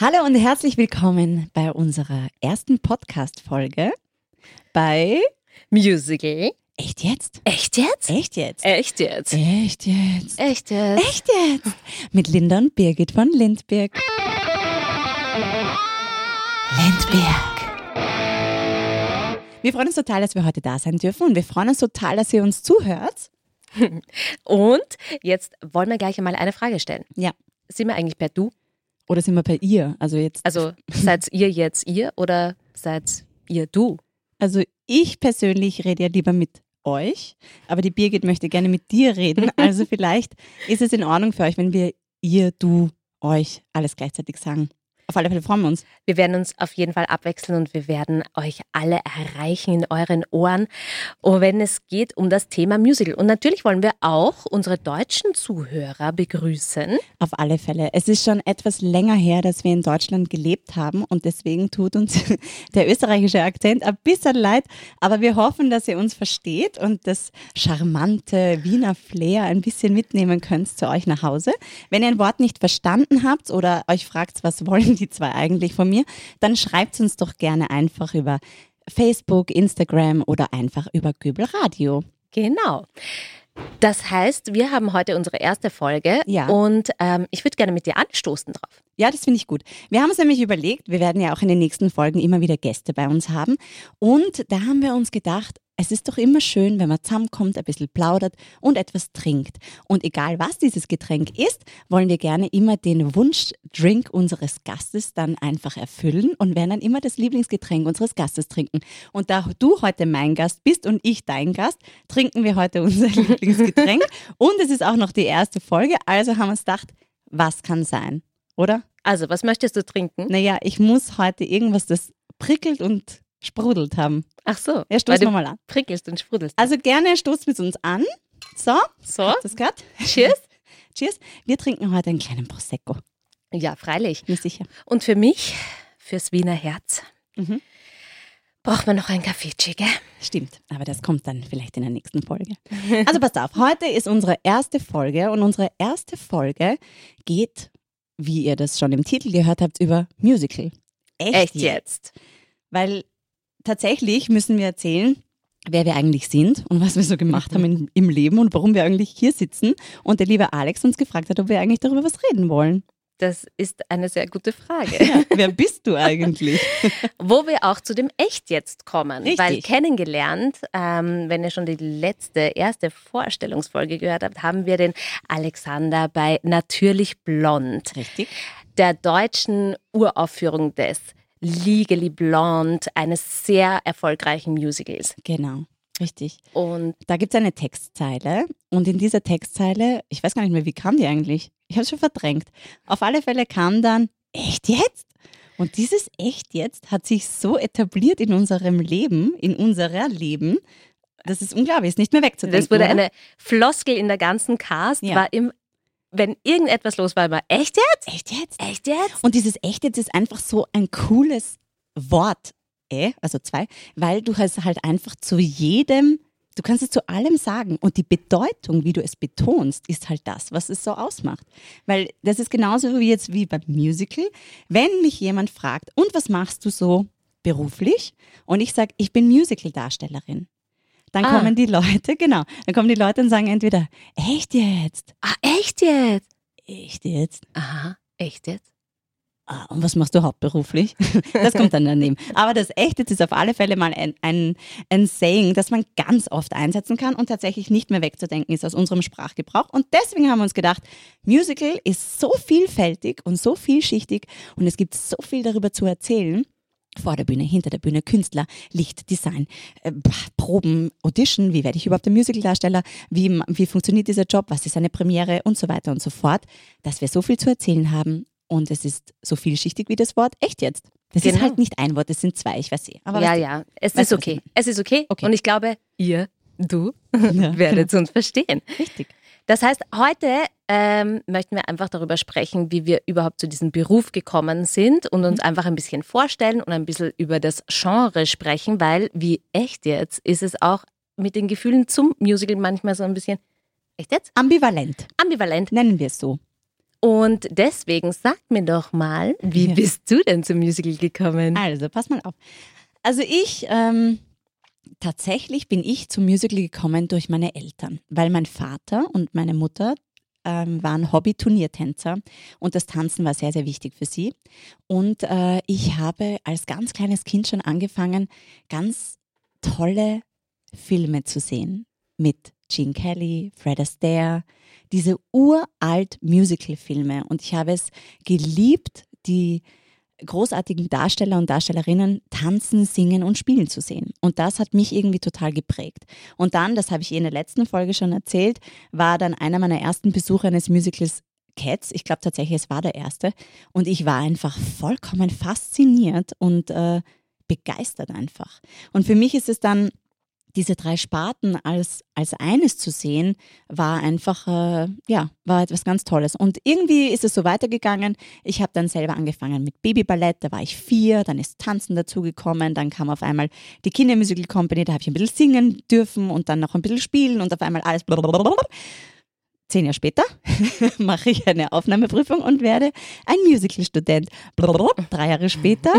Hallo und herzlich willkommen bei unserer ersten Podcast-Folge bei Musical. Echt jetzt? Echt jetzt? Echt jetzt? Echt jetzt? Echt jetzt? Echt jetzt? Echt jetzt? Mit Linda und Birgit von Lindberg. Lindberg. Wir freuen uns total, dass wir heute da sein dürfen und wir freuen uns total, dass ihr uns zuhört. Und jetzt wollen wir gleich einmal eine Frage stellen. Ja. Sind wir eigentlich per Du? Oder sind wir bei ihr? Also jetzt. Also seid ihr jetzt ihr oder seid ihr du? Also ich persönlich rede ja lieber mit euch, aber die Birgit möchte gerne mit dir reden. Also vielleicht ist es in Ordnung für euch, wenn wir ihr, du, euch alles gleichzeitig sagen. Auf alle Fälle freuen wir uns. Wir werden uns auf jeden Fall abwechseln und wir werden euch alle erreichen in euren Ohren, oh, wenn es geht um das Thema Musical. Und natürlich wollen wir auch unsere deutschen Zuhörer begrüßen. Auf alle Fälle. Es ist schon etwas länger her, dass wir in Deutschland gelebt haben und deswegen tut uns der österreichische Akzent ein bisschen leid. Aber wir hoffen, dass ihr uns versteht und das charmante Wiener Flair ein bisschen mitnehmen könnt zu euch nach Hause. Wenn ihr ein Wort nicht verstanden habt oder euch fragt, was wollen die zwei eigentlich von mir, dann schreibt uns doch gerne einfach über Facebook, Instagram oder einfach über Göbel Radio. Genau. Das heißt, wir haben heute unsere erste Folge Ja. und ähm, ich würde gerne mit dir anstoßen drauf. Ja, das finde ich gut. Wir haben uns nämlich überlegt, wir werden ja auch in den nächsten Folgen immer wieder Gäste bei uns haben. Und da haben wir uns gedacht, es ist doch immer schön, wenn man zusammenkommt, ein bisschen plaudert und etwas trinkt. Und egal was dieses Getränk ist, wollen wir gerne immer den Wunschdrink unseres Gastes dann einfach erfüllen und werden dann immer das Lieblingsgetränk unseres Gastes trinken. Und da du heute mein Gast bist und ich dein Gast, trinken wir heute unser Lieblingsgetränk. Und es ist auch noch die erste Folge, also haben wir uns gedacht, was kann sein, oder? Also, was möchtest du trinken? Naja, ich muss heute irgendwas, das prickelt und sprudelt haben. Ach so, Ja, stoßen wir mal an. prickelst und sprudelst. Also gerne stoßt mit uns an. So, So, habt das gehört? cheers. Cheers. Wir trinken heute einen kleinen Prosecco. Ja, freilich. Mir sicher. Und für mich, fürs Wiener Herz, Mhm. braucht man noch ein Kaffeechi, gell? Stimmt, aber das kommt dann vielleicht in der nächsten Folge. Also passt auf, heute ist unsere erste Folge und unsere erste Folge geht, wie ihr das schon im Titel gehört habt, über Musical. Echt jetzt? Weil tatsächlich müssen wir erzählen, wer wir eigentlich sind und was wir so gemacht haben in, im Leben und warum wir eigentlich hier sitzen. Und der liebe Alex uns gefragt hat, ob wir eigentlich darüber was reden wollen. Das ist eine sehr gute Frage. Ja, wer bist du eigentlich? Wo wir auch zu dem Echt jetzt kommen. Richtig. Weil kennengelernt, ähm, wenn ihr schon die letzte, erste Vorstellungsfolge gehört habt, haben wir den Alexander bei Natürlich Blond, Richtig. der deutschen Uraufführung des Legally Blonde, eines sehr erfolgreichen Musicals. Genau, richtig. Und Da gibt es eine Textzeile und in dieser Textzeile, ich weiß gar nicht mehr, wie kam die eigentlich? Ich habe es schon verdrängt. Auf alle Fälle kam dann, echt jetzt? Und dieses echt jetzt hat sich so etabliert in unserem Leben, in unserer Leben, das ist unglaublich, ist nicht mehr wegzudenken. das wurde oder? eine Floskel in der ganzen Cast, Ja. war im, wenn irgendetwas los war, immer echt jetzt? Echt jetzt? Echt jetzt? Und dieses echt jetzt ist einfach so ein cooles Wort, äh, also zwei, weil du es halt einfach zu jedem, du kannst es zu allem sagen und die Bedeutung, wie du es betonst, ist halt das, was es so ausmacht. Weil das ist genauso wie jetzt wie beim Musical, wenn mich jemand fragt, und was machst du so beruflich? Und ich sage, ich bin Musical-Darstellerin. Dann Ah. kommen die Leute, genau, dann kommen die Leute und sagen entweder, echt jetzt? Ah, echt jetzt? Echt jetzt? Aha, echt jetzt? Ah, und was machst du hauptberuflich? Das kommt dann daneben. Aber das Echte ist auf alle Fälle mal ein, ein, ein Saying, das man ganz oft einsetzen kann und tatsächlich nicht mehr wegzudenken ist aus unserem Sprachgebrauch. Und deswegen haben wir uns gedacht, Musical ist so vielfältig und so vielschichtig und es gibt so viel darüber zu erzählen. Vor der Bühne, hinter der Bühne, Künstler, Licht, Design, äh, Proben, Audition, wie werde ich überhaupt ein Musicaldarsteller, wie, wie funktioniert dieser Job, was ist eine Premiere und so weiter und so fort, dass wir so viel zu erzählen haben und es ist so vielschichtig wie das Wort echt jetzt. Das ist Genau. halt nicht ein Wort, es sind zwei, ich weiß eh. Aber ja, ja, es ist okay. Es ist okay. Okay. Und ich glaube, ihr, du, Ja, werdet uns verstehen. Richtig. Das heißt, heute ähm, möchten wir einfach darüber sprechen, wie wir überhaupt zu diesem Beruf gekommen sind und Mhm. uns einfach ein bisschen vorstellen und ein bisschen über das Genre sprechen, weil wie echt jetzt ist es auch mit den Gefühlen zum Musical manchmal so ein bisschen echt jetzt Ambivalent, ambivalent. nennen wir es so. Und deswegen sag mir doch mal, wie Ja. bist du denn zum Musical gekommen? Also, pass mal auf. Also ich, ähm, tatsächlich bin ich zum Musical gekommen durch meine Eltern, weil mein Vater und meine Mutter ähm, waren Hobby-Turniertänzer und das Tanzen war sehr, sehr wichtig für sie. Und äh, ich habe als ganz kleines Kind schon angefangen, ganz tolle Filme zu sehen mit Gene Kelly, Fred Astaire, diese uralt Musical-Filme. Und ich habe es geliebt, die großartigen Darsteller und Darstellerinnen tanzen, singen und spielen zu sehen. Und das hat mich irgendwie total geprägt. Und dann, das habe ich eh in der letzten Folge schon erzählt, war dann einer meiner ersten Besuche eines Musicals Cats. Ich glaube tatsächlich, es war der erste. Und ich war einfach vollkommen fasziniert und äh, begeistert einfach. Und für mich ist es dann diese drei Sparten als, als eines zu sehen, war einfach, äh, ja, war etwas ganz Tolles. Und irgendwie ist es so weitergegangen. Ich habe dann selber angefangen mit Babyballett, da war ich vier, dann ist Tanzen dazugekommen, dann kam auf einmal die Kindermusical Company, da habe ich ein bisschen singen dürfen und dann noch ein bisschen spielen und auf einmal alles blablabla. Zehn Jahre später mache ich eine Aufnahmeprüfung und werde ein Musical-Student. Drei Jahre später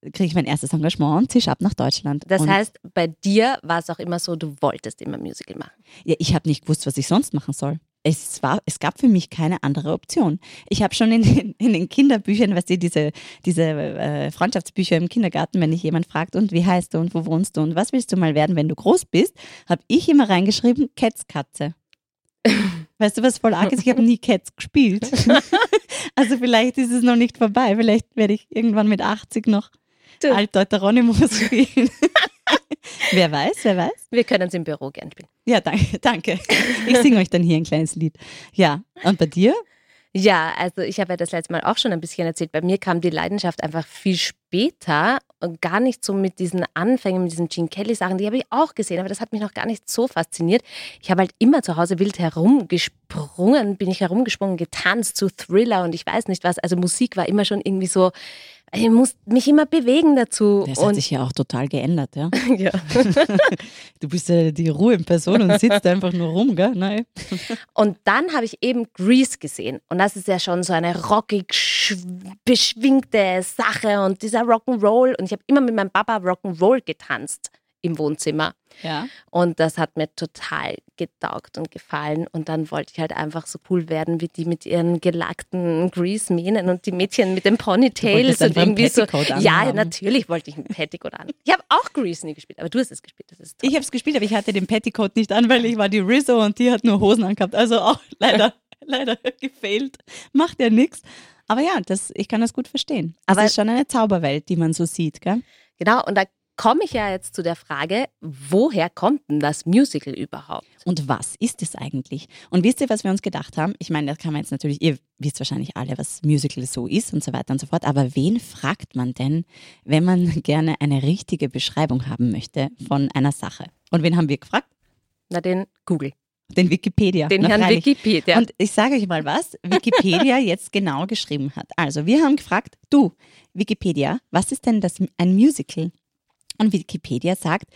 kriege ich mein erstes Engagement und zisch ab nach Deutschland. Das und heißt, bei dir war es auch immer so, du wolltest immer Musical machen. Ja, ich habe nicht gewusst, was ich sonst machen soll. Es, war, es gab für mich keine andere Option. Ich habe schon in den, in den Kinderbüchern, weißt du, diese, diese äh, Freundschaftsbücher im Kindergarten, wenn dich jemand fragt, und wie heißt du und wo wohnst du und was willst du mal werden, wenn du groß bist, habe ich immer reingeschrieben, Kätzkatze. Weißt du, was voll arg ist? Ich habe nie Cats gespielt. also vielleicht ist es noch nicht vorbei. Vielleicht werde ich irgendwann mit 80 noch Du. Deuteronymous spielen. wer weiß, wer weiß. Wir können es im Büro gern spielen. Ja, danke, danke. Ich singe euch dann hier ein kleines Lied. Ja, und bei dir? Ja, also ich habe ja das letzte Mal auch schon ein bisschen erzählt. Bei mir kam die Leidenschaft einfach viel später und gar nicht so mit diesen Anfängen, mit diesen Gene Kelly-Sachen, die habe ich auch gesehen, aber das hat mich noch gar nicht so fasziniert. Ich habe halt immer zu Hause wild herumgesprungen, bin ich herumgesprungen, getanzt zu Thriller und ich weiß nicht was. Also Musik war immer schon irgendwie so, ich muss mich immer bewegen dazu. Das hat sich ja auch total geändert, ja. ja. Du bist ja die Ruhe in Person und sitzt einfach nur rum, gell? Nein. Und dann habe ich eben Grease gesehen. Und das ist ja schon so eine rockig, schw- beschwingte Sache und dieser Rock'n'Roll. Und ich habe immer mit meinem Papa Rock'n'Roll getanzt im Wohnzimmer. Ja. Und das hat mir total getaugt und gefallen. Und dann wollte ich halt einfach so cool werden wie die mit ihren gelackten Grease-Mähnen und die Mädchen mit den Ponytails und irgendwie so. Petticoat Ja, anhaben. natürlich wollte ich ein Petticoat an. Ich habe auch Grease nie gespielt, aber du hast es gespielt. Das ist toll. Ich habe es gespielt, aber ich hatte den Petticoat nicht an, weil ich war die Rizzo und die hat nur Hosen angehabt. Also auch leider, leider gefehlt. Macht ja nichts. Aber ja, das, ich kann das gut verstehen. Aber es ist schon eine Zauberwelt, die man so sieht, gell? Genau, und da komme ich ja jetzt zu der Frage, woher kommt denn das Musical überhaupt? Und was ist es eigentlich? Und wisst ihr, was wir uns gedacht haben? Ich meine, das kann man jetzt natürlich, ihr wisst wahrscheinlich alle, was Musical so ist und so weiter und so fort. Aber wen fragt man denn, wenn man gerne eine richtige Beschreibung haben möchte von einer Sache? Und wen haben wir gefragt? Na, den Google, Den Wikipedia. den Herrn freilich. Wikipedia. Und ich sage euch mal, was Wikipedia jetzt genau geschrieben hat. Also, wir haben gefragt, du, Wikipedia, was ist denn das, ein Musical? Und Wikipedia sagt,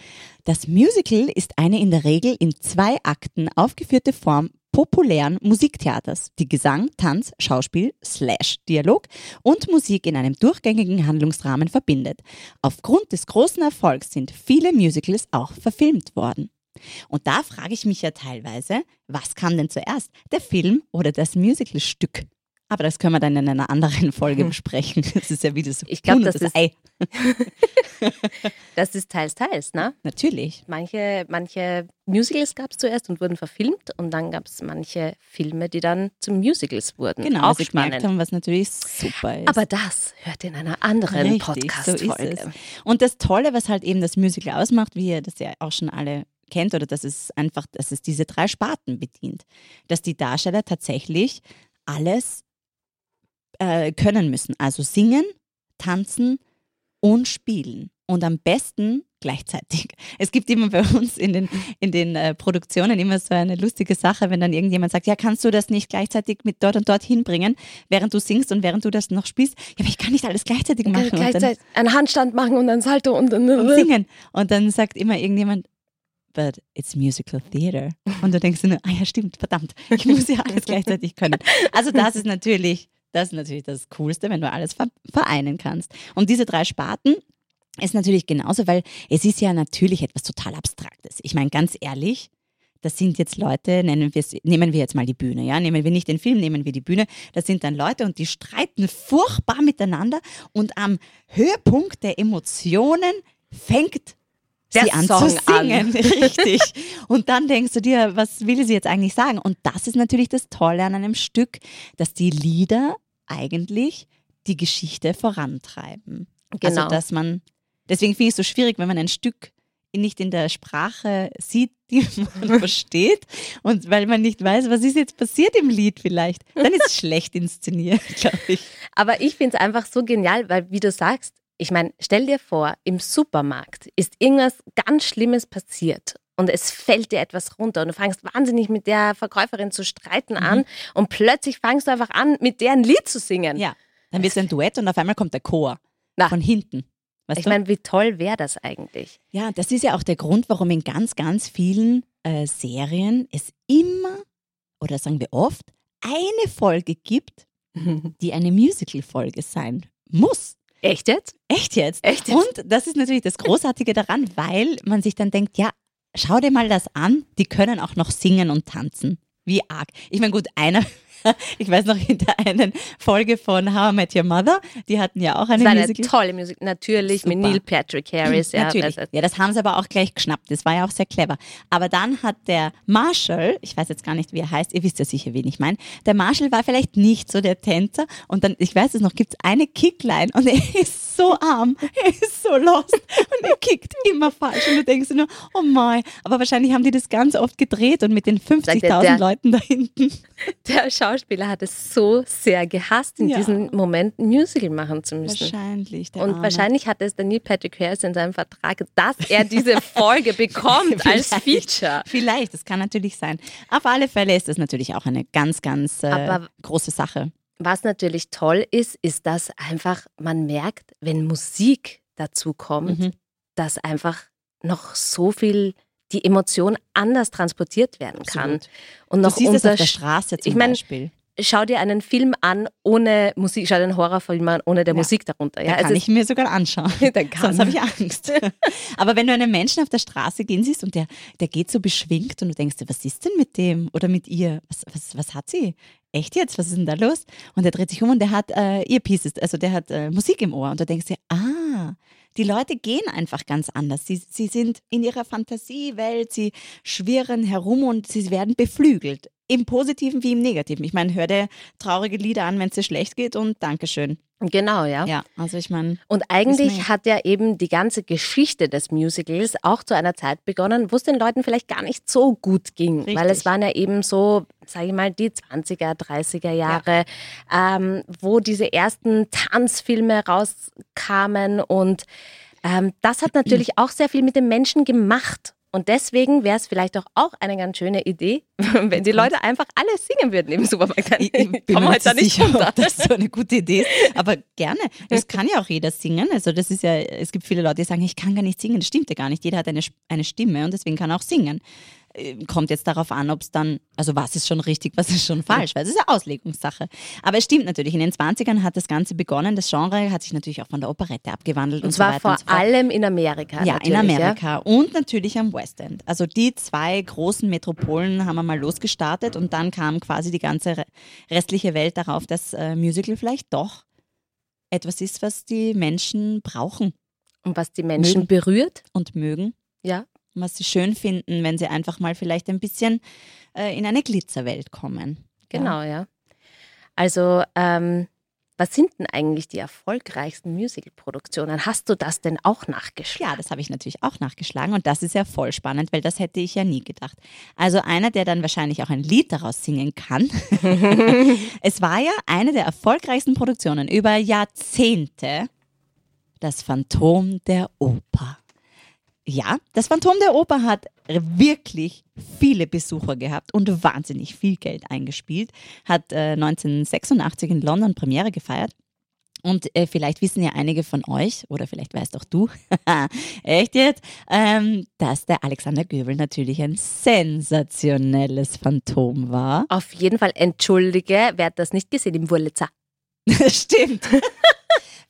das Musical ist eine in der Regel in zwei Akten aufgeführte Form populären Musiktheaters, die Gesang, Tanz, Schauspiel, Slash, Dialog und Musik in einem durchgängigen Handlungsrahmen verbindet. Aufgrund des großen Erfolgs sind viele Musicals auch verfilmt worden. Und da frage ich mich ja teilweise, was kam denn zuerst, der Film oder das Musicalstück? Aber das können wir dann in einer anderen Folge besprechen. Das ist ja wieder so Ich glaub, Huhn und das ist- Ei. das ist teils, teils, ne? Natürlich. Manche, manche Musicals gab es zuerst und wurden verfilmt und dann gab es manche Filme, die dann zu Musicals wurden. Genau, Auch was spannend. haben, was natürlich super ist. Aber das hört in einer anderen so Podcast-Folge. es. Und das Tolle, was halt eben das Musical ausmacht, wie ihr das ja auch schon alle kennt, oder dass es einfach, dass es diese drei Sparten bedient. Dass die Darsteller tatsächlich alles äh, können müssen. Also singen, tanzen und spielen. Und am besten gleichzeitig. Es gibt immer bei uns in den, in den äh, Produktionen immer so eine lustige Sache, wenn dann irgendjemand sagt, ja, kannst du das nicht gleichzeitig mit dort und dort hinbringen, während du singst und während du das noch spielst? Ja, aber ich kann nicht alles gleichzeitig machen. Und dann- Gleichzeitig einen Handstand machen und einen Salto und, und, und singen. Und dann sagt immer irgendjemand, but it's musical theater. Und du denkst nur, ah ja, stimmt, verdammt, ich muss ja alles gleichzeitig können. Also das ist natürlich, das ist natürlich das Coolste, wenn du alles vereinen kannst. Und diese drei Sparten ist natürlich genauso, weil es ist ja natürlich etwas total Abstraktes. Ich meine, ganz ehrlich, das sind jetzt Leute, nennen wir nehmen wir jetzt mal die Bühne, ja, nehmen wir nicht den Film, nehmen wir die Bühne. Das sind dann Leute und die streiten furchtbar miteinander und am Höhepunkt der Emotionen fängt sie an Song zu singen, an. richtig. Und dann denkst du dir, was will sie jetzt eigentlich sagen? Und das ist natürlich das Tolle an einem Stück, dass die Lieder eigentlich die Geschichte vorantreiben. Also, genau. Also, dass man, deswegen finde ich es so schwierig, wenn man ein Stück nicht in der Sprache sieht, die man versteht und weil man nicht weiß, was ist jetzt passiert im Lied vielleicht, dann ist es schlecht inszeniert, glaube ich. Aber ich finde es einfach so genial, weil wie du sagst, ich meine, stell dir vor, im Supermarkt ist irgendwas ganz Schlimmes passiert und es fällt dir etwas runter und du fängst wahnsinnig mit der Verkäuferin zu streiten mhm. an und plötzlich fängst du einfach an, mit der ein Lied zu singen. Ja, dann wird es ein Duett und auf einmal kommt der Chor Na. von hinten. Weißt ich meine, wie toll wäre das eigentlich? Ja, das ist ja auch der Grund, warum in ganz, ganz vielen äh, Serien es immer, oder sagen wir oft, eine Folge gibt, die eine Musical-Folge sein muss. Echt jetzt? Echt jetzt? Echt jetzt? Und das ist natürlich das Großartige daran, weil man sich dann denkt, ja, schau dir mal das an, die können auch noch singen und tanzen. Wie arg. Ich meine, gut, einer ich weiß noch in der einen Folge von How I Met Your Mother, die hatten ja auch eine, das eine Musical. tolle Musik, natürlich Super. mit Neil Patrick Harris. Ja, natürlich. Ja, das haben sie aber auch gleich geschnappt. Das war ja auch sehr clever. Aber dann hat der Marshall, ich weiß jetzt gar nicht, wie er heißt, ihr wisst ja sicher, wen ich meine, der Marshall war vielleicht nicht so der Tänzer und dann, ich weiß es noch, gibt es eine Kickline und er ist so arm, er ist so lost und er kickt immer falsch und du denkst nur, oh mein, aber wahrscheinlich haben die das ganz oft gedreht und mit den 50.000 Leuten da hinten. Der Schauspieler hat es so sehr gehasst, in ja. diesem Moment ein Musical machen zu müssen. Wahrscheinlich. Und Arme. wahrscheinlich hat es Neil Patrick Harris in seinem Vertrag, dass er diese Folge bekommt als Feature. Vielleicht, das kann natürlich sein. Auf alle Fälle ist das natürlich auch eine ganz, ganz äh, große Sache. Was natürlich toll ist, ist, dass einfach man merkt, wenn Musik dazu kommt, mhm. dass einfach noch so viel die Emotion anders transportiert werden kann. Absolut. Und noch du siehst es auf der Straße zum ich mein, Beispiel schau dir einen Film an ohne Musik, schau dir einen Horrorfilm an ohne der ja. Musik darunter. Ja, kann ich mir sogar anschauen. Sonst habe ich Angst. Aber wenn du einen Menschen auf der Straße gehen siehst und der, der geht so beschwingt und du denkst dir, was ist denn mit dem oder mit ihr? Was, was, was hat sie? Echt jetzt? Was ist denn da los? Und er dreht sich um und der hat äh, Earpieces, also der hat äh, Musik im Ohr und du denkst dir, ah, die Leute gehen einfach ganz anders. Sie, sie sind in ihrer Fantasiewelt, sie schwirren herum und sie werden beflügelt. Im Positiven wie im Negativen. Ich meine, hör dir traurige Lieder an, wenn es dir schlecht geht und Dankeschön. Genau, ja. Ja, also ich meine. Und eigentlich hat ja eben die ganze Geschichte des Musicals auch zu einer Zeit begonnen, wo es den Leuten vielleicht gar nicht so gut ging. Richtig. Weil es waren ja eben so, sage ich mal, die 20er, 30er Jahre, ja. ähm, wo diese ersten Tanzfilme rauskamen und ähm, das hat natürlich auch sehr viel mit den Menschen gemacht. Und deswegen wäre es vielleicht doch auch eine ganz schöne Idee, wenn die Leute einfach alle singen würden im Supermarkt. Ich, ich bin mir halt nicht sicher, runter. ob das so eine gute Idee ist. Aber gerne. Das kann ja auch jeder singen. Also das ist ja, es gibt viele Leute, die sagen, ich kann gar nicht singen. Das stimmt ja gar nicht. Jeder hat eine, eine Stimme und deswegen kann er auch singen. Äh, kommt jetzt darauf an, ob es dann, also was ist schon richtig, was ist schon falsch, weil es ist ja Auslegungssache. Aber es stimmt natürlich, in den 20ern hat das Ganze begonnen, das Genre hat sich natürlich auch von der Operette abgewandelt. Und, und zwar so vor und so allem in Amerika. Ja, in Amerika ja. und natürlich am West End. Also die zwei großen Metropolen haben wir mal losgestartet und dann kam quasi die ganze restliche Welt darauf, dass äh, Musical vielleicht doch etwas ist, was die Menschen brauchen. Und was die Menschen mögen. berührt. Und mögen. Ja was sie schön finden, wenn sie einfach mal vielleicht ein bisschen äh, in eine Glitzerwelt kommen. Genau, ja. ja. Also, ähm, was sind denn eigentlich die erfolgreichsten Musical-Produktionen? Hast du das denn auch nachgeschlagen? Ja, das habe ich natürlich auch nachgeschlagen und das ist ja voll spannend, weil das hätte ich ja nie gedacht. Also einer, der dann wahrscheinlich auch ein Lied daraus singen kann. es war ja eine der erfolgreichsten Produktionen über Jahrzehnte, das Phantom der Oper. Ja, das Phantom der Oper hat wirklich viele Besucher gehabt und wahnsinnig viel Geld eingespielt. Hat äh, 1986 in London Premiere gefeiert. Und äh, vielleicht wissen ja einige von euch, oder vielleicht weißt auch du, echt jetzt, ähm, dass der Alexander Göbel natürlich ein sensationelles Phantom war. Auf jeden Fall, entschuldige, wer hat das nicht gesehen im Wurlitzer? Stimmt.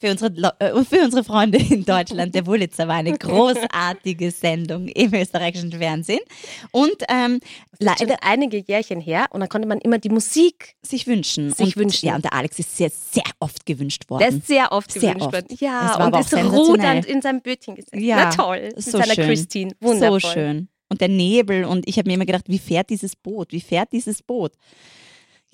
Für unsere, äh, für unsere Freunde in Deutschland. Der Wulitzer war eine großartige Sendung im österreichischen Fernsehen. Und ähm, leider einige Jährchen her und dann konnte man immer die Musik sich wünschen. Sich und, wünschen. Ja, und der Alex ist sehr, sehr oft gewünscht worden. Der ist sehr oft sehr gewünscht oft. worden. Ja, war und ist rudernd in seinem Bötchen gesessen. Ja, Na toll. Mit so seiner schön. Christine. Wundervoll. So schön. Und der Nebel und ich habe mir immer gedacht, wie fährt dieses Boot? Wie fährt dieses Boot?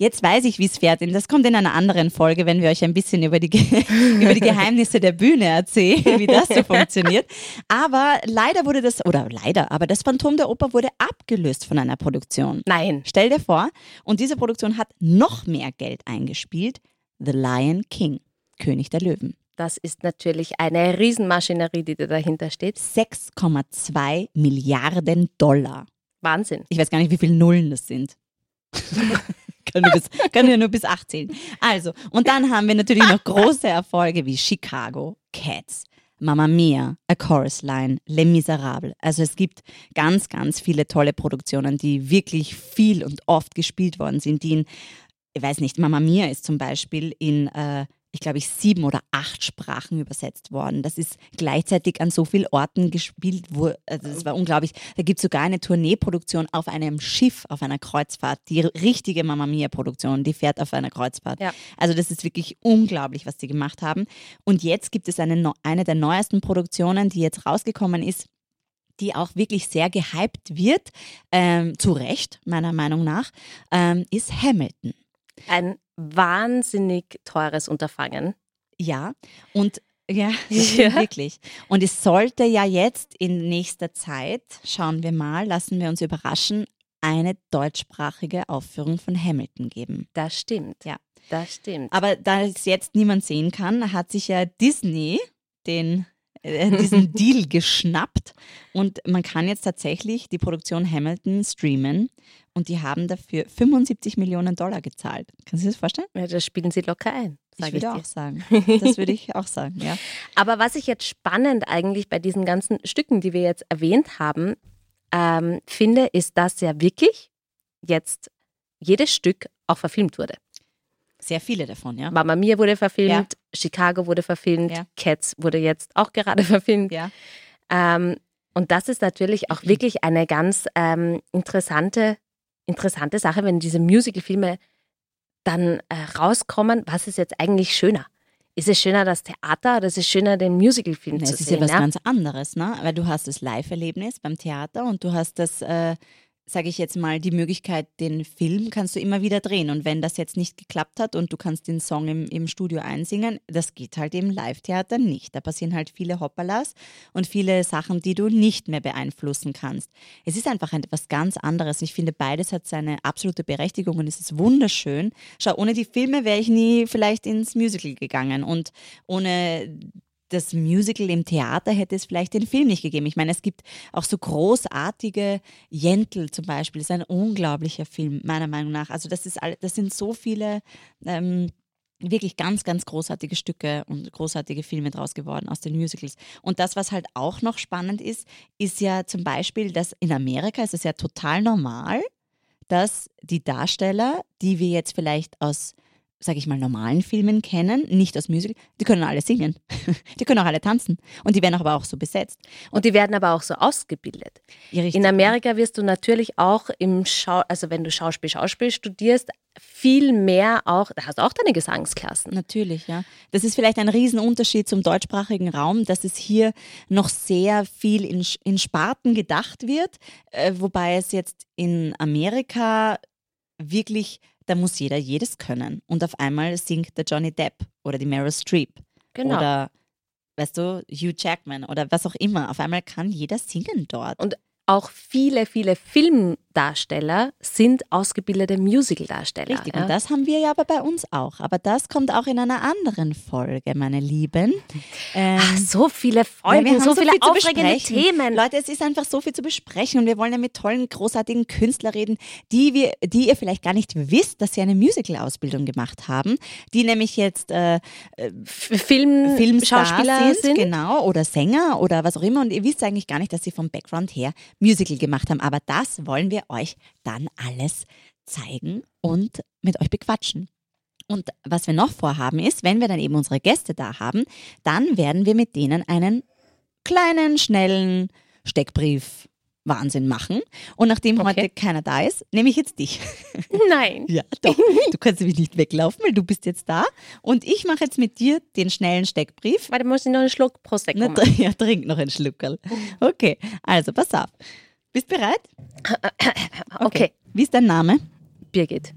Jetzt weiß ich, wie es fährt. Das kommt in einer anderen Folge, wenn wir euch ein bisschen über die, über die Geheimnisse der Bühne erzählen, wie das so funktioniert. Aber leider wurde das, oder leider, aber das Phantom der Oper wurde abgelöst von einer Produktion. Nein. Stell dir vor, und diese Produktion hat noch mehr Geld eingespielt. The Lion King, König der Löwen. Das ist natürlich eine Riesenmaschinerie, die da dahinter steht. 6,2 Milliarden Dollar. Wahnsinn. Ich weiß gar nicht, wie viele Nullen das sind. kann, nur bis, kann ja nur bis 8 zählen. Also, und dann haben wir natürlich noch große Erfolge wie Chicago, Cats, Mamma Mia, A Chorus Line, Les Miserables. Also es gibt ganz, ganz viele tolle Produktionen, die wirklich viel und oft gespielt worden sind, die in, ich weiß nicht, Mamma Mia ist zum Beispiel in äh, ich glaube, ich sieben oder acht Sprachen übersetzt worden. Das ist gleichzeitig an so vielen Orten gespielt, wo, also das war unglaublich. Da gibt es sogar eine Tourneeproduktion auf einem Schiff, auf einer Kreuzfahrt. Die richtige Mamma Mia-Produktion, die fährt auf einer Kreuzfahrt. Ja. Also das ist wirklich unglaublich, was die gemacht haben. Und jetzt gibt es eine, eine der neuesten Produktionen, die jetzt rausgekommen ist, die auch wirklich sehr gehypt wird, ähm, zu Recht, meiner Meinung nach, ähm, ist Hamilton. Ein wahnsinnig teures Unterfangen. Ja, und ja, Ja. wirklich. Und es sollte ja jetzt in nächster Zeit, schauen wir mal, lassen wir uns überraschen, eine deutschsprachige Aufführung von Hamilton geben. Das stimmt. Ja. Das stimmt. Aber da es jetzt niemand sehen kann, hat sich ja Disney den diesen Deal geschnappt und man kann jetzt tatsächlich die Produktion Hamilton streamen und die haben dafür 75 Millionen Dollar gezahlt. Kannst du dir das vorstellen? Ja, das spielen sie locker ein. Ich ich, würde dir. auch sagen. Das würde ich auch sagen, ja. Aber was ich jetzt spannend eigentlich bei diesen ganzen Stücken, die wir jetzt erwähnt haben, ähm, finde, ist, dass ja wirklich jetzt jedes Stück auch verfilmt wurde. Sehr viele davon, ja. Mama Mia wurde verfilmt, Chicago wurde verfilmt, Ja. Cats wurde jetzt auch gerade verfilmt. Ja. Ähm, und das ist natürlich auch wirklich eine ganz ähm, interessante, interessante Sache, wenn diese Musicalfilme dann äh, rauskommen. Was ist jetzt eigentlich schöner? Ist es schöner das Theater oder ist es schöner, den Musicalfilm zu es ist sehen? ja was ja? ganz anderes, ne? Weil du hast das Live-Erlebnis beim Theater und du hast das, äh, sage ich jetzt mal, die Möglichkeit, den Film kannst du immer wieder drehen. Und wenn das jetzt nicht geklappt hat und du kannst den Song im, im Studio einsingen, das geht halt im Live-Theater nicht. Da passieren halt viele Hoppalas und viele Sachen, die du nicht mehr beeinflussen kannst. Es ist einfach etwas ganz anderes. Ich finde, beides hat seine absolute Berechtigung und es ist wunderschön. Schau, ohne die Filme wäre ich nie vielleicht ins Musical gegangen und ohne das Musical im Theater hätte es vielleicht den Film nicht gegeben. Ich meine, es gibt auch so großartige Jentl zum Beispiel, ist ein unglaublicher Film, meiner Meinung nach. Also das ist das sind so viele ähm, wirklich ganz, ganz großartige Stücke und großartige Filme draus geworden aus den Musicals. Und das, was halt auch noch spannend ist, ist ja zum Beispiel, dass in Amerika ist es ja total normal, dass die Darsteller, die wir jetzt vielleicht aus sage ich mal, normalen Filmen kennen, nicht aus Musical, die können alle singen. Die können auch alle tanzen. Und die werden aber auch so besetzt. Und die werden aber auch so ausgebildet. Ja. In Amerika wirst du natürlich auch im Schau, also wenn du Schauspiel, Schauspiel studierst, viel mehr auch, da hast du auch deine Gesangsklassen. Natürlich, ja. Das ist vielleicht ein Riesenunterschied zum deutschsprachigen Raum, dass es hier noch sehr viel in, in Sparten gedacht wird, äh, wobei es jetzt in Amerika wirklich, da muss jeder jedes können. Und auf einmal singt der Johnny Depp oder die Meryl Streep Genau. oder, weißt du, Hugh Jackman oder was auch immer. Auf einmal kann jeder singen dort. Und auch viele, viele Tanzdarsteller sind ausgebildete Musical-Darsteller. Richtig, ja. und das haben wir ja aber bei uns auch. Aber das kommt auch in einer anderen Folge, meine Lieben. Ähm, Ach, so viele ja, Folgen, wir haben so, viele viel aufregende. Themen. Leute, es ist einfach so viel zu besprechen und wir wollen ja mit tollen, großartigen Künstlern reden, die, wir, die ihr vielleicht gar nicht wisst, dass sie eine Musical-Ausbildung gemacht haben, die nämlich jetzt äh, Film, Filmstars Schauspieler sind, sind. genau, oder Sänger oder was auch immer. Und ihr wisst eigentlich gar nicht, dass sie vom Background her Musical gemacht haben. Aber das wollen wir euch dann alles zeigen und mit euch bequatschen. Und was wir noch vorhaben ist, wenn wir dann eben unsere Gäste da haben, dann werden wir mit denen einen kleinen, schnellen Steckbrief Wahnsinn machen. Und nachdem Okay. heute keiner da ist, nehme ich jetzt dich. Nein. Ja, doch. Du kannst nämlich nicht weglaufen, weil du bist jetzt da. Und ich mache jetzt mit dir den schnellen Steckbrief. Warte, muss ich noch einen Schluck Prosecco Na, machen. tr- ja, trink noch ein Schluckerl. Okay, also pass auf. Bist bereit? Okay, Wie ist dein Name? Birgit.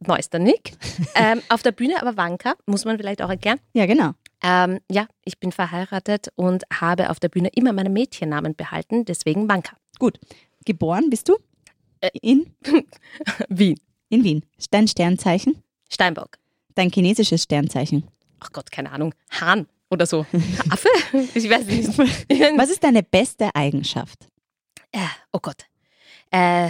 Neuester Nick. ähm, auf der Bühne aber Wanka, muss man vielleicht auch erklären. Ja, genau. Ähm, ja, ich bin verheiratet und habe auf der Bühne immer meinen Mädchennamen behalten, deswegen Wanka. Gut. Geboren bist du? Äh. In, Wien. in Wien. Dein Sternzeichen? Steinbock. Dein chinesisches Sternzeichen. Ach Gott, keine Ahnung. Hahn oder so. Affe? Ich weiß nicht. Was ist deine beste Eigenschaft? Äh, oh Gott. Äh,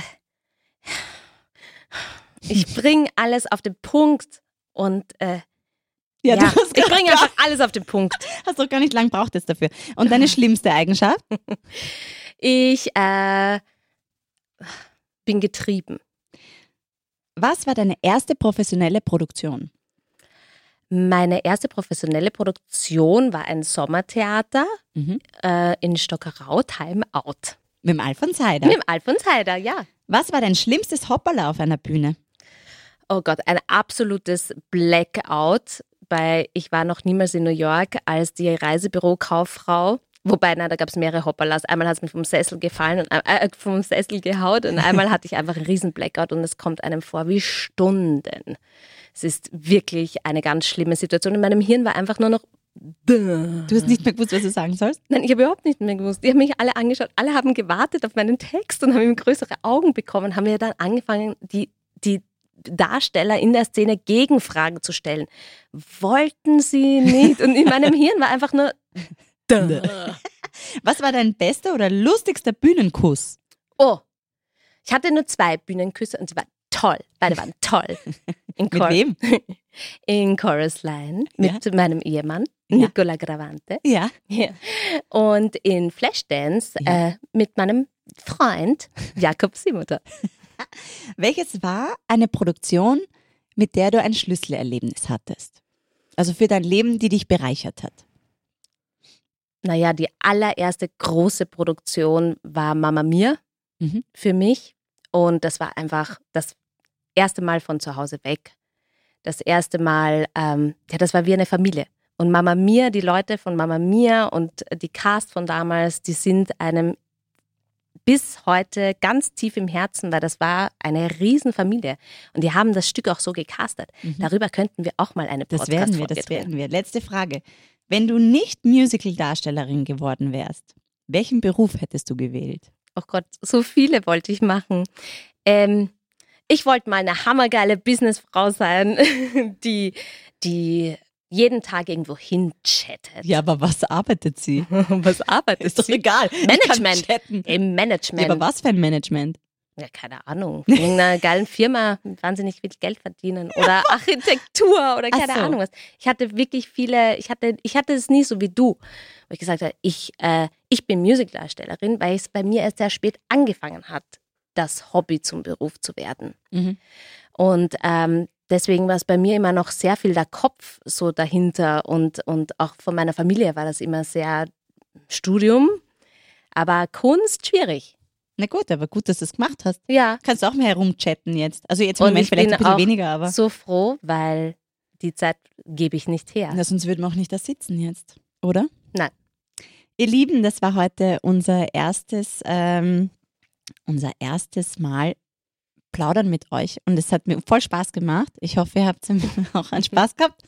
ich bringe alles auf den Punkt und äh, ja, du hast, ich bringe einfach alles auf den Punkt. hast doch gar nicht lang braucht es dafür. Und deine schlimmste Eigenschaft? Ich äh, bin getrieben. Was war deine erste professionelle Produktion? Meine erste professionelle Produktion war ein Sommertheater Mhm. äh, in Stockerau, Time Out. Mit dem Alfons Heider. Mit dem Alfons Heider, ja. Was war dein schlimmstes Hopperla auf einer Bühne? Oh Gott, ein absolutes Blackout. Bei, ich war noch niemals in New York als die Reisebürokauffrau. Wobei, nein, da gab es mehrere Hopperlas. Einmal hat es mir vom Sessel gefallen und äh, vom Sessel gehaut und einmal hatte ich einfach einen riesen Blackout und es kommt einem vor wie Stunden. Es ist wirklich eine ganz schlimme Situation. In meinem Hirn war einfach nur noch. Du hast nicht mehr gewusst, was du sagen sollst? Nein, ich habe überhaupt nicht mehr gewusst. Die haben mich alle angeschaut. Alle haben gewartet auf meinen Text und haben größere Augen bekommen. Haben mir dann angefangen, die, die Darsteller in der Szene Gegenfragen zu stellen. Wollten sie nicht? Und in meinem Hirn war einfach nur. Was war dein bester oder lustigster Bühnenkuss? Oh, ich hatte nur zwei Bühnenküsse und sie waren toll. Beide waren toll. In, Mit wem? in Chorus Line mit meinem Ehemann, Ja. Nicola Gravante. Ja. Ja. Und in Flashdance Ja. äh, mit meinem Freund Jakob Simutter. Welches war eine Produktion, mit der du ein Schlüsselerlebnis hattest? Also für dein Leben, die dich bereichert hat. Naja, die allererste große Produktion war Mama Mia Mhm. für mich. Und das war einfach das erste Mal von zu Hause weg. Das erste Mal, ähm, ja, das war wie eine Familie. Und Mama Mia, die Leute von Mama Mia und die Cast von damals, die sind einem bis heute ganz tief im Herzen, weil das war eine Riesenfamilie. Und die haben das Stück auch so gecastet. Darüber könnten wir auch mal eine Mhm. Das Podcast werden wir, das drehen. werden wir. Letzte Frage. Wenn du nicht Musical-Darstellerin geworden wärst, welchen Beruf hättest du gewählt? Oh Gott, so viele wollte ich machen. Ähm, ich wollte mal eine hammergeile Businessfrau sein, die, die jeden Tag irgendwo hinchattet. Ja, aber was arbeitet sie? Was arbeitet Ist doch sie? egal. Management. Im Management. Ja, aber was für ein Management? Ja, keine Ahnung. In irgendeiner geilen Firma wahnsinnig viel Geld verdienen oder Architektur oder keine so. Ahnung was. Ich hatte wirklich viele, ich hatte, ich hatte es nie so wie du, wo ich gesagt habe, ich, äh, ich bin Musicaldarstellerin, weil es bei mir erst sehr spät angefangen hat, das Hobby zum Beruf zu werden. Mhm. Und ähm, deswegen war es bei mir immer noch sehr viel der Kopf so dahinter und, und auch von meiner Familie war das immer sehr Studium, aber Kunst schwierig. Na gut, aber gut, dass du es gemacht hast. Ja, Kannst du auch mehr herumchatten jetzt. Also jetzt im Und Moment ich vielleicht ein bisschen weniger, aber so froh, weil die Zeit gebe ich nicht her. na, sonst würden wir auch nicht da sitzen jetzt, oder? Nein. Ihr Lieben, das war heute unser erstes, ähm, unser erstes Mal plaudern mit euch und es hat mir voll Spaß gemacht. Ich hoffe, ihr habt auch einen Spaß gehabt.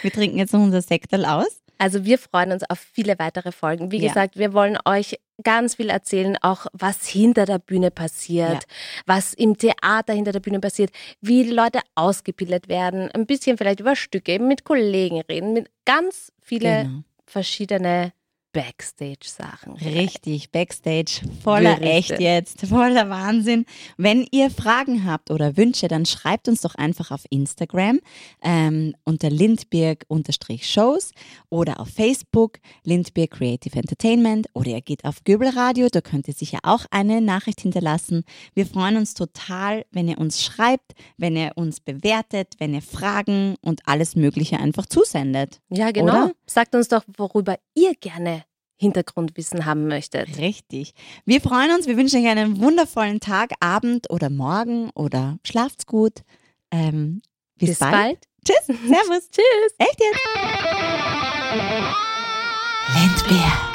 Wir trinken jetzt noch unser Sektal aus Also wir freuen uns auf viele weitere Folgen. Wie Ja. gesagt, wir wollen euch ganz viel erzählen, auch was hinter der Bühne passiert, Ja. was im Theater hinter der Bühne passiert, wie die Leute ausgebildet werden, ein bisschen vielleicht über Stücke, eben mit Kollegen reden, mit ganz viele Genau. verschiedene Backstage-Sachen. Richtig, Backstage, voller Gerüchte. echt jetzt, voller Wahnsinn. Wenn ihr Fragen habt oder Wünsche, dann schreibt uns doch einfach auf Instagram ähm, unter lindberg-shows oder auf Facebook Lindberg Creative Entertainment oder ihr geht auf Göbel Radio, da könnt ihr sicher auch eine Nachricht hinterlassen. Wir freuen uns total, wenn ihr uns schreibt, wenn ihr uns bewertet, wenn ihr Fragen und alles Mögliche einfach zusendet. Ja, genau. Oder? Sagt uns doch, worüber ihr gerne Hintergrundwissen haben möchtet. Richtig. Wir freuen uns. Wir wünschen euch einen wundervollen Tag, Abend oder Morgen oder schlaft's gut. Ähm, bis, Bis bald. bald. Tschüss. Servus. Tschüss. Echt jetzt? Lindbeer.